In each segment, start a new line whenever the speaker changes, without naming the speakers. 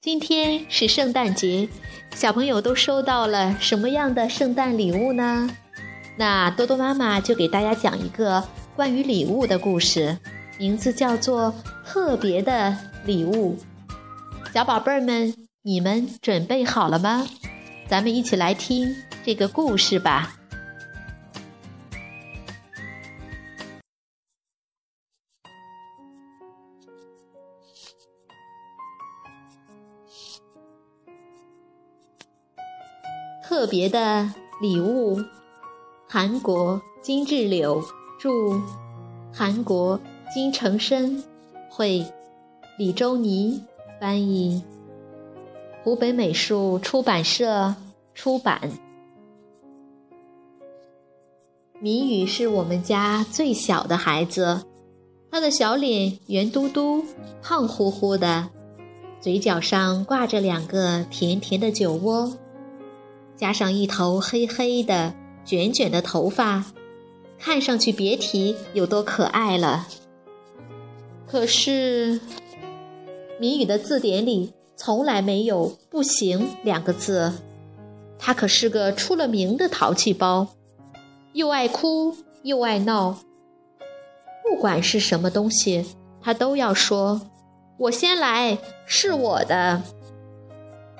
今天是圣诞节，小朋友都收到了什么样的圣诞礼物呢？那多多妈妈就给大家讲一个关于礼物的故事，名字叫做《特别的礼物》。小宝贝儿们，你们准备好了吗？咱们一起来听这个故事吧。特别的礼物，韩国金志柳著，韩国金成生绘，李周妮翻译，湖北美术出版社出版。谜语是我们家最小的孩子，他的小脸圆嘟嘟、胖乎乎的，嘴角上挂着两个甜甜的酒窝。加上一头黑黑的卷卷的头发，看上去别提有多可爱了。可是，谜语的字典里从来没有“不行”两个字。他可是个出了名的淘气包，又爱哭又爱闹。不管是什么东西，他都要说：“我先来，是我的。”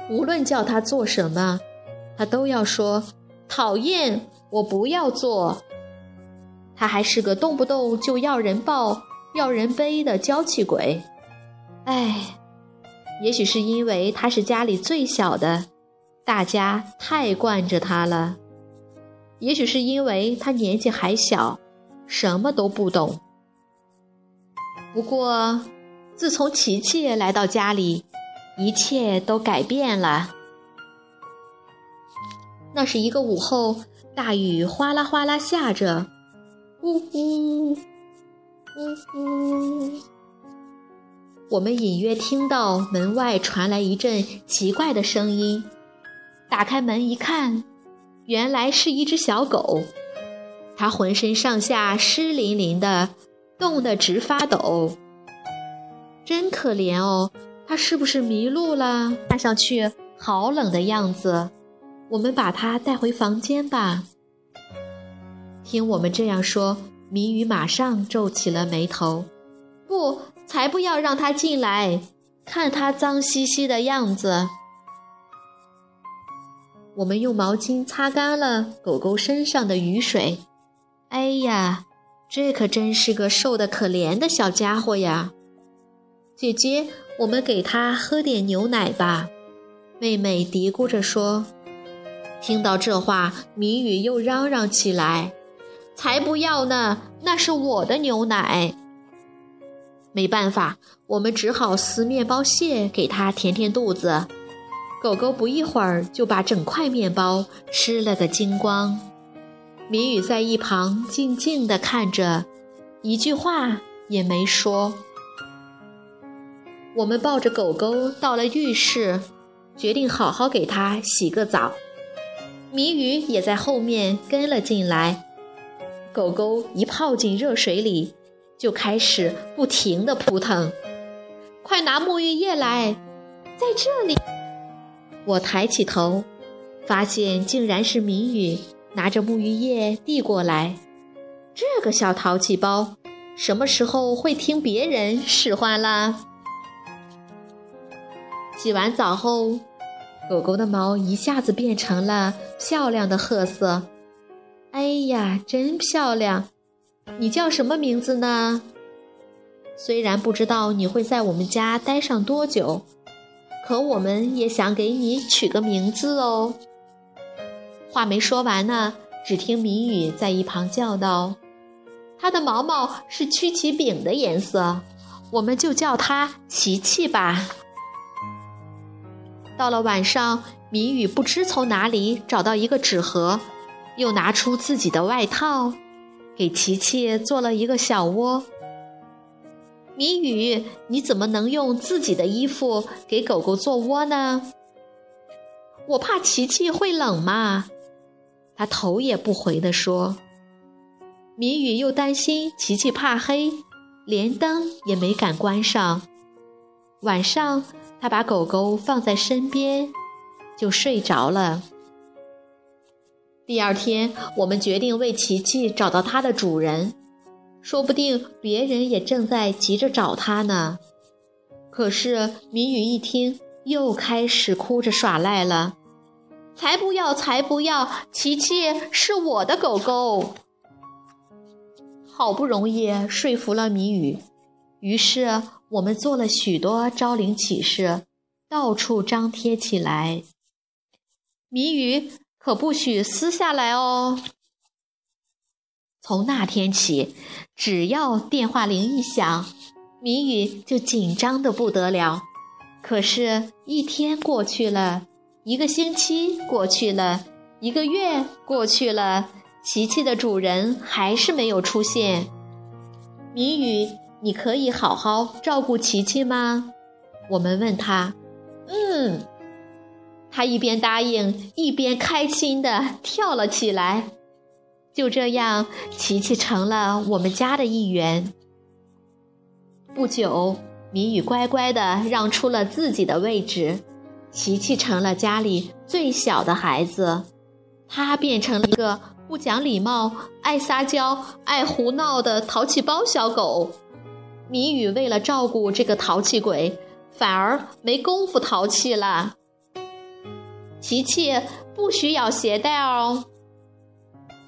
无论叫他做什么。他都要说讨厌，我不要做。他还是个动不动就要人抱、要人背的娇气鬼。哎，也许是因为他是家里最小的，大家太惯着他了；也许是因为他年纪还小，什么都不懂。不过，自从琪琪来到家里，一切都改变了。那是一个午后，大雨哗啦哗啦下着，呜呜，呜呜。我们隐约听到门外传来一阵奇怪的声音。打开门一看，原来是一只小狗，它浑身上下湿淋淋的，冻得直发抖。真可怜哦，它是不是迷路了？看上去好冷的样子。我们把它带回房间吧。听我们这样说，谜语马上皱起了眉头。不，才不要让它进来！看它脏兮兮的样子。我们用毛巾擦干了狗狗身上的雨水。哎呀，这可真是个瘦得可怜的小家伙呀！姐姐，我们给它喝点牛奶吧。妹妹嘀咕着说。听到这话，谜语又嚷嚷起来：“才不要呢！那是我的牛奶。”没办法，我们只好撕面包屑给它填填肚子。狗狗不一会儿就把整块面包吃了个精光。谜语在一旁静静地看着，一句话也没说。我们抱着狗狗到了浴室，决定好好给它洗个澡。谜语也在后面跟了进来。狗狗一泡进热水里，就开始不停地扑腾。快拿沐浴液来，在这里。我抬起头，发现竟然是谜语拿着沐浴液递过来。这个小淘气包，什么时候会听别人使唤啦？洗完澡后。狗狗的毛一下子变成了漂亮的褐色，哎呀，真漂亮！你叫什么名字呢？虽然不知道你会在我们家待上多久，可我们也想给你取个名字哦。话没说完呢，只听谜语在一旁叫道：“它的毛毛是曲奇饼的颜色，我们就叫它琪琪吧。”到了晚上，谜语不知从哪里找到一个纸盒，又拿出自己的外套，给琪琪做了一个小窝。谜语，你怎么能用自己的衣服给狗狗做窝呢？我怕琪琪会冷嘛。他头也不回地说。谜语又担心琪琪怕黑，连灯也没敢关上。晚上，他把狗狗放在身边，就睡着了。第二天，我们决定为琪琪找到它的主人。说不定别人也正在急着找它呢。可是谜语一听，又开始哭着耍赖了：“才不要，才不要！琪琪是我的狗狗。”好不容易说服了谜语，于是我们做了许多招领启事，到处张贴起来。谜语可不许撕下来哦。从那天起，只要电话铃一响，谜语就紧张的不得了。可是，一天过去了，一个星期过去了，一个月过去了，琪琪的主人还是没有出现。谜语，你可以好好照顾琪琪吗？我们问他。嗯，他一边答应，一边开心的跳了起来。就这样，琪琪成了我们家的一员。不久，谜语乖乖地让出了自己的位置，琪琪成了家里最小的孩子。他变成了一个不讲礼貌、爱撒娇、爱胡闹的淘气包小狗。谜语为了照顾这个淘气鬼，反而没工夫淘气了。琪琪不许咬鞋带哦。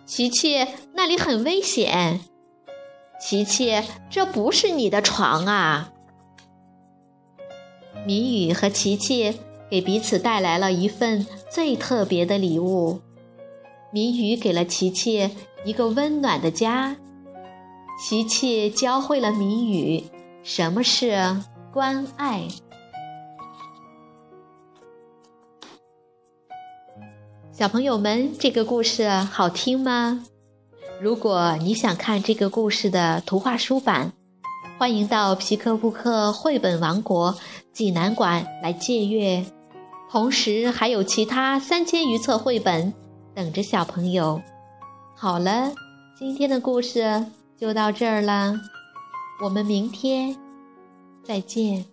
琪琪，那里很危险。琪琪，这不是你的床啊！谜语和琪琪给彼此带来了一份最特别的礼物。谜语给了琪琪一个温暖的家，琪琪教会了谜语什么是关爱。小朋友们，这个故事好听吗？如果你想看这个故事的图画书版，欢迎到皮克布克绘本王国济南馆来借阅。同时，还有其他三千余册绘本等着小朋友。好了，今天的故事就到这儿了，我们明天再见。